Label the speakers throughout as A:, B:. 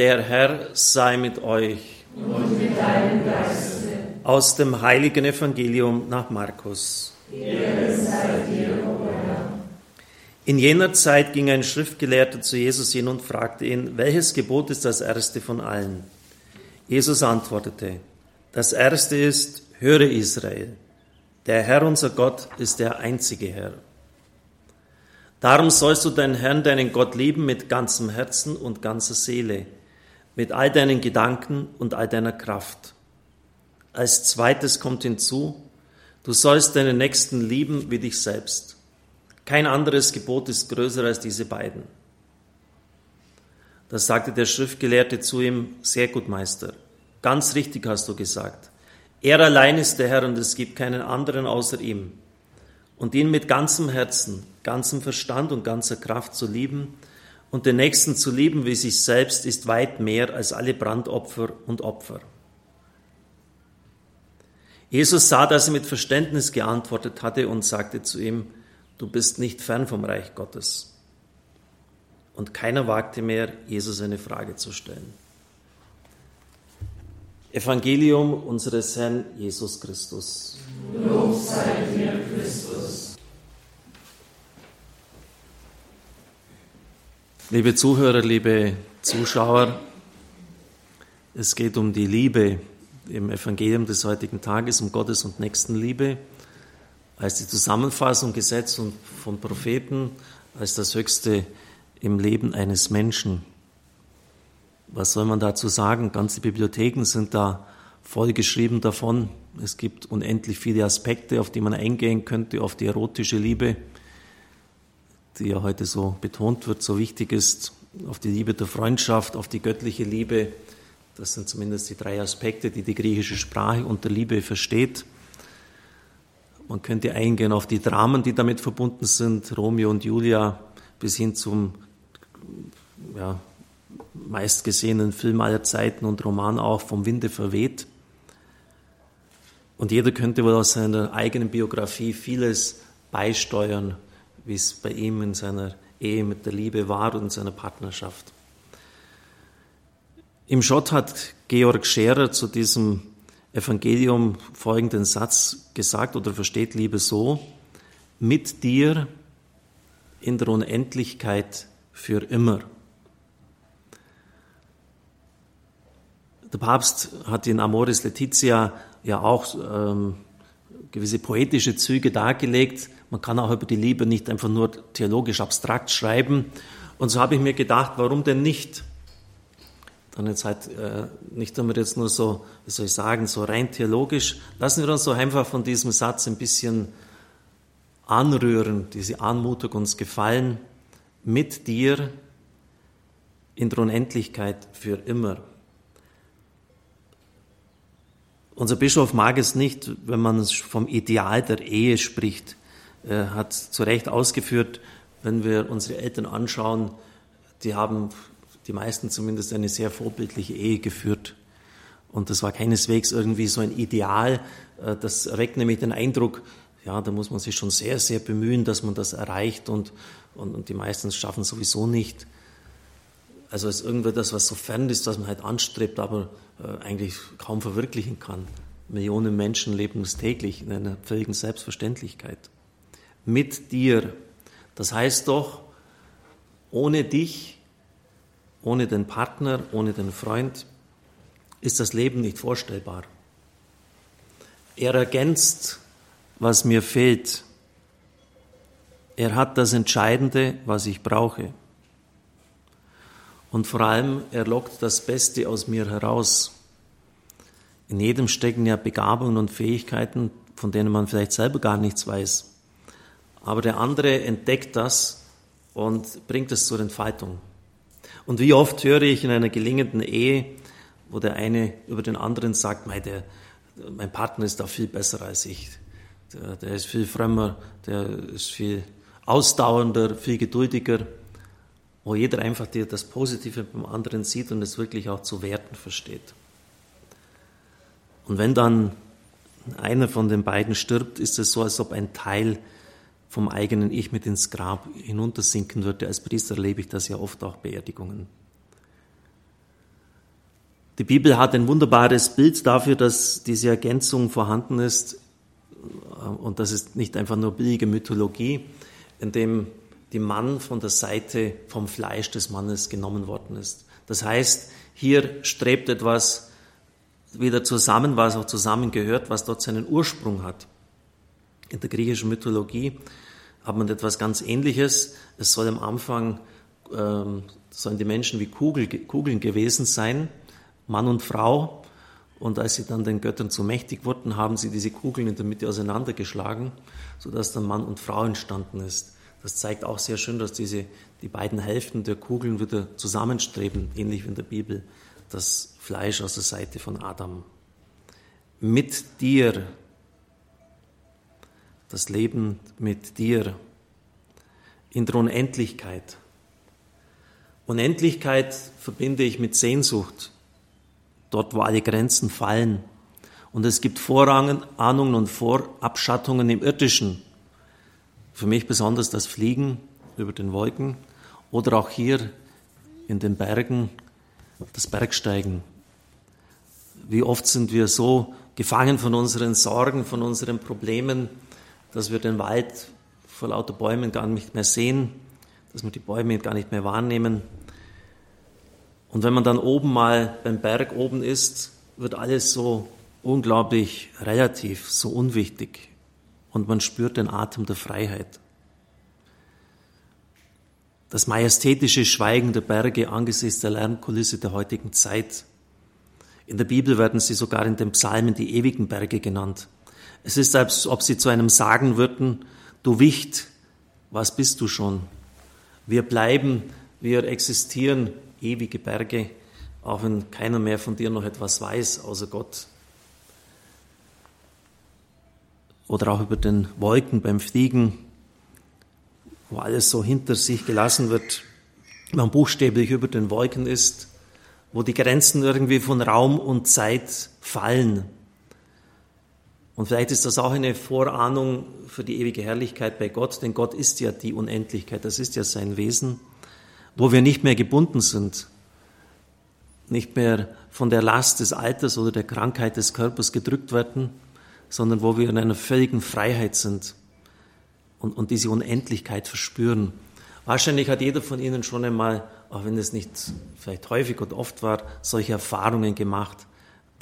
A: Der Herr sei mit euch.
B: Und mit deinem Geiste.
A: Aus dem heiligen Evangelium nach Markus. In jener Zeit ging ein Schriftgelehrter zu Jesus hin und fragte ihn, welches Gebot ist das erste von allen? Jesus antwortete, das erste ist, höre Israel, der Herr unser Gott ist der einzige Herr. Darum sollst du deinen Herrn, deinen Gott lieben mit ganzem Herzen und ganzer Seele, mit all deinen Gedanken und all deiner Kraft. Als zweites kommt hinzu, du sollst deinen Nächsten lieben wie dich selbst. Kein anderes Gebot ist größer als diese beiden. Da sagte der Schriftgelehrte zu ihm, sehr gut, Meister, ganz richtig hast du gesagt. Er allein ist der Herr und es gibt keinen anderen außer ihm. Und ihn mit ganzem Herzen, ganzem Verstand und ganzer Kraft zu lieben und den Nächsten zu lieben wie sich selbst ist weit mehr als alle Brandopfer und Opfer. Jesus sah, dass er mit Verständnis geantwortet hatte und sagte zu ihm, du bist nicht fern vom Reich Gottes. Und keiner wagte mehr, Jesus eine Frage zu stellen. Evangelium unseres Herrn Jesus Christus.
B: Lob sei dir, Christus.
A: Liebe Zuhörer, liebe Zuschauer, es geht um die Liebe im Evangelium des heutigen Tages, um Gottes und Nächstenliebe, als die Zusammenfassung Gesetz und von Propheten, als das Höchste im Leben eines Menschen was soll man dazu sagen? Ganze Bibliotheken sind da voll geschrieben davon. Es gibt unendlich viele Aspekte, auf die man eingehen könnte, auf die erotische Liebe, die ja heute so betont wird, so wichtig ist, auf die Liebe der Freundschaft, auf die göttliche Liebe. Das sind zumindest die drei Aspekte, die die griechische Sprache unter Liebe versteht. Man könnte eingehen auf die Dramen, die damit verbunden sind, Romeo und Julia, bis hin zum ja, meistgesehenen Film aller Zeiten und Roman auch vom Winde verweht. Und jeder könnte wohl aus seiner eigenen Biografie vieles beisteuern, wie es bei ihm in seiner Ehe mit der Liebe war und in seiner Partnerschaft. Im Schott hat Georg Scherer zu diesem Evangelium folgenden Satz gesagt oder versteht Liebe so, mit dir in der Unendlichkeit für immer. Der Papst hat in Amoris Laetitia ja auch ähm, gewisse poetische Züge dargelegt. Man kann auch über die Liebe nicht einfach nur theologisch abstrakt schreiben. Und so habe ich mir gedacht, warum denn nicht? Dann jetzt halt äh, nicht einmal jetzt nur so, wie soll ich sagen, so rein theologisch. Lassen wir uns so einfach von diesem Satz ein bisschen anrühren, diese Anmutung uns gefallen, mit dir in der Unendlichkeit für immer. Unser Bischof mag es nicht, wenn man vom Ideal der Ehe spricht. Er hat zu Recht ausgeführt, wenn wir unsere Eltern anschauen, die haben, die meisten zumindest, eine sehr vorbildliche Ehe geführt. Und das war keineswegs irgendwie so ein Ideal. Äh, das erweckt nämlich den Eindruck, ja, da muss man sich schon sehr, sehr bemühen, dass man das erreicht und, und, und die meisten schaffen sowieso nicht. Also es ist irgendwie das, was so fern ist, was man halt anstrebt, aber äh, eigentlich kaum verwirklichen kann. Millionen Menschen leben es täglich in einer völligen Selbstverständlichkeit. Mit dir. Das heißt doch, ohne dich, ohne den Partner, ohne den Freund ist das Leben nicht vorstellbar. Er ergänzt, was mir fehlt. Er hat das Entscheidende, was ich brauche. Und vor allem, er lockt das Beste aus mir heraus. In jedem stecken ja Begabungen und Fähigkeiten, von denen man vielleicht selber gar nichts weiß. Aber der andere entdeckt das und bringt es zur Entfaltung. Und wie oft höre ich in einer gelingenden Ehe, wo der eine über den anderen sagt, mein, der, mein Partner ist da viel besser als ich. Der, der ist viel frömmer, der ist viel ausdauernder, viel geduldiger wo jeder einfach das Positive beim anderen sieht und es wirklich auch zu werten versteht. Und wenn dann einer von den beiden stirbt, ist es so, als ob ein Teil vom eigenen Ich mit ins Grab hinuntersinken würde. Als Priester erlebe ich das ja oft auch Beerdigungen. Die Bibel hat ein wunderbares Bild dafür, dass diese Ergänzung vorhanden ist. Und das ist nicht einfach nur billige Mythologie, in dem die Mann von der Seite vom Fleisch des Mannes genommen worden ist. Das heißt, hier strebt etwas wieder zusammen, was auch zusammengehört, was dort seinen Ursprung hat. In der griechischen Mythologie hat man etwas ganz Ähnliches. Es soll am Anfang, ähm, sollen die Menschen wie Kugel, Kugeln gewesen sein, Mann und Frau. Und als sie dann den Göttern zu mächtig wurden, haben sie diese Kugeln in der Mitte auseinandergeschlagen, sodass dann Mann und Frau entstanden ist. Das zeigt auch sehr schön, dass diese, die beiden Hälften der Kugeln wieder zusammenstreben, ähnlich wie in der Bibel, das Fleisch aus der Seite von Adam. Mit dir, das Leben mit dir, in der Unendlichkeit. Unendlichkeit verbinde ich mit Sehnsucht, dort wo alle Grenzen fallen. Und es gibt Vorahnungen und Vorabschattungen im Irdischen, für mich besonders das Fliegen über den Wolken oder auch hier in den Bergen das Bergsteigen. Wie oft sind wir so gefangen von unseren Sorgen, von unseren Problemen, dass wir den Wald vor lauter Bäumen gar nicht mehr sehen, dass wir die Bäume gar nicht mehr wahrnehmen. Und wenn man dann oben mal beim Berg oben ist, wird alles so unglaublich relativ, so unwichtig und man spürt den Atem der Freiheit. Das majestätische Schweigen der Berge angesichts der Lärmkulisse der heutigen Zeit. In der Bibel werden sie sogar in den Psalmen die ewigen Berge genannt. Es ist, als ob sie zu einem sagen würden, du Wicht, was bist du schon? Wir bleiben, wir existieren, ewige Berge, auch wenn keiner mehr von dir noch etwas weiß, außer Gott. oder auch über den Wolken beim Fliegen, wo alles so hinter sich gelassen wird, man buchstäblich über den Wolken ist, wo die Grenzen irgendwie von Raum und Zeit fallen. Und vielleicht ist das auch eine Vorahnung für die ewige Herrlichkeit bei Gott, denn Gott ist ja die Unendlichkeit, das ist ja sein Wesen, wo wir nicht mehr gebunden sind, nicht mehr von der Last des Alters oder der Krankheit des Körpers gedrückt werden, sondern wo wir in einer völligen Freiheit sind und, und diese Unendlichkeit verspüren. Wahrscheinlich hat jeder von Ihnen schon einmal, auch wenn es nicht vielleicht häufig und oft war, solche Erfahrungen gemacht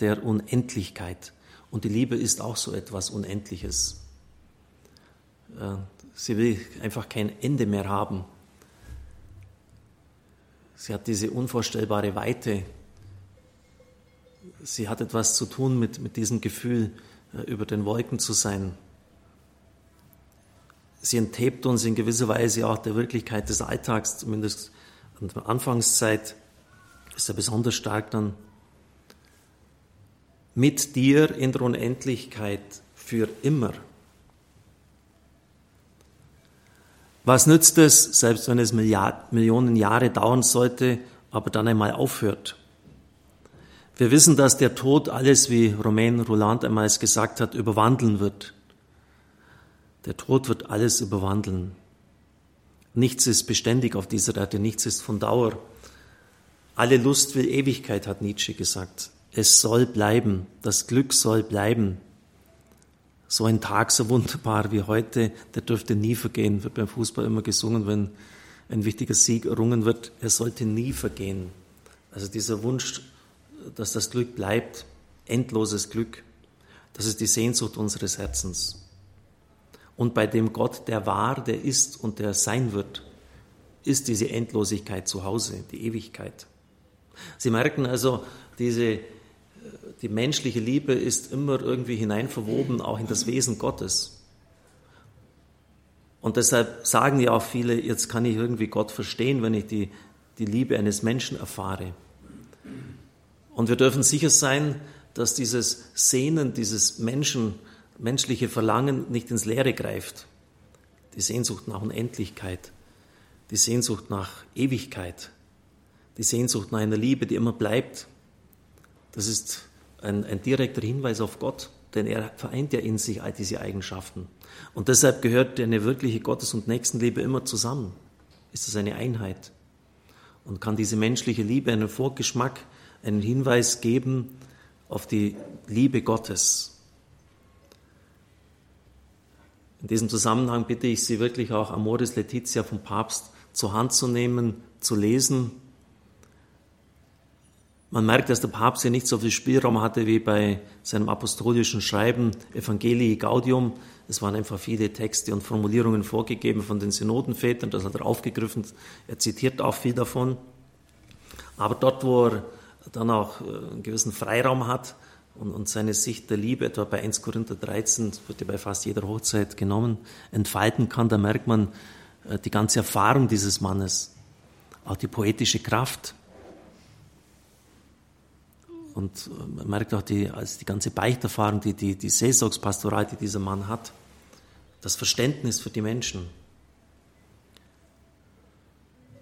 A: der Unendlichkeit. Und die Liebe ist auch so etwas Unendliches. Äh, sie will einfach kein Ende mehr haben. Sie hat diese unvorstellbare Weite. Sie hat etwas zu tun mit, mit diesem Gefühl, äh, über den Wolken zu sein. Sie enthebt uns in gewisser Weise auch der Wirklichkeit des Alltags, zumindest an der Anfangszeit ist er besonders stark dann. Mit dir in der Unendlichkeit für immer. Was nützt es, selbst wenn es Milliard, Millionen Jahre dauern sollte, aber dann einmal aufhört? Wir wissen, dass der Tod alles, wie Romain Roland einmal gesagt hat, überwandeln wird. Der Tod wird alles überwandeln. Nichts ist beständig auf dieser Erde, nichts ist von Dauer. Alle Lust will Ewigkeit, hat Nietzsche gesagt. Es soll bleiben, das Glück soll bleiben. So ein Tag so wunderbar wie heute, der dürfte nie vergehen, wird beim Fußball immer gesungen, wenn ein wichtiger Sieg errungen wird. Er sollte nie vergehen. Also dieser Wunsch dass das Glück bleibt, endloses Glück. Das ist die Sehnsucht unseres Herzens. Und bei dem Gott, der war, der ist und der sein wird, ist diese Endlosigkeit zu Hause, die Ewigkeit. Sie merken also, diese, die menschliche Liebe ist immer irgendwie hineinverwoben, auch in das Wesen Gottes. Und deshalb sagen ja auch viele, jetzt kann ich irgendwie Gott verstehen, wenn ich die, die Liebe eines Menschen erfahre. Und wir dürfen sicher sein, dass dieses Sehnen, dieses Menschen, menschliche Verlangen nicht ins Leere greift. Die Sehnsucht nach Unendlichkeit, die Sehnsucht nach Ewigkeit, die Sehnsucht nach einer Liebe, die immer bleibt. Das ist ein, ein direkter Hinweis auf Gott, denn er vereint ja in sich all diese Eigenschaften. Und deshalb gehört eine wirkliche Gottes- und Nächstenliebe immer zusammen. Ist das eine Einheit? Und kann diese menschliche Liebe einen Vorgeschmack einen Hinweis geben auf die Liebe Gottes. In diesem Zusammenhang bitte ich Sie wirklich auch Amoris Letizia vom Papst zur Hand zu nehmen, zu lesen. Man merkt, dass der Papst hier nicht so viel Spielraum hatte wie bei seinem apostolischen Schreiben Evangelii Gaudium. Es waren einfach viele Texte und Formulierungen vorgegeben von den Synodenvätern, das hat er aufgegriffen. Er zitiert auch viel davon. Aber dort, wo er dann auch äh, einen gewissen Freiraum hat und, und seine Sicht der Liebe, etwa bei 1 Korinther 13, wird ja bei fast jeder Hochzeit genommen, entfalten kann, da merkt man äh, die ganze Erfahrung dieses Mannes, auch die poetische Kraft. Und äh, man merkt auch die, also die ganze Beichterfahrung, die, die, die Seelsorgspastoral, die dieser Mann hat, das Verständnis für die Menschen.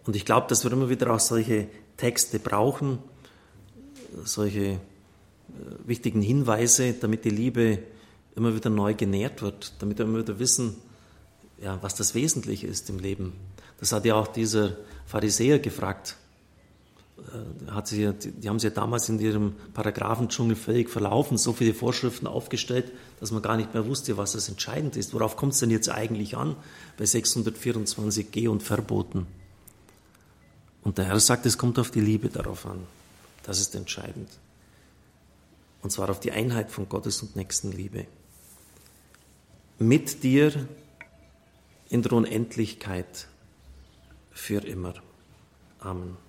A: Und ich glaube, dass wir immer wieder auch solche Texte brauchen, solche äh, wichtigen Hinweise, damit die Liebe immer wieder neu genährt wird, damit wir immer wieder wissen, ja, was das Wesentliche ist im Leben. Das hat ja auch dieser Pharisäer gefragt. Äh, hat sie, die haben sich ja damals in ihrem Paragraphendschungel völlig verlaufen, so viele Vorschriften aufgestellt, dass man gar nicht mehr wusste, was das entscheidend ist. Worauf kommt es denn jetzt eigentlich an bei 624g und Verboten? Und der Herr sagt, es kommt auf die Liebe darauf an. Das ist entscheidend. Und zwar auf die Einheit von Gottes und Nächstenliebe. Mit dir in der Unendlichkeit für immer. Amen.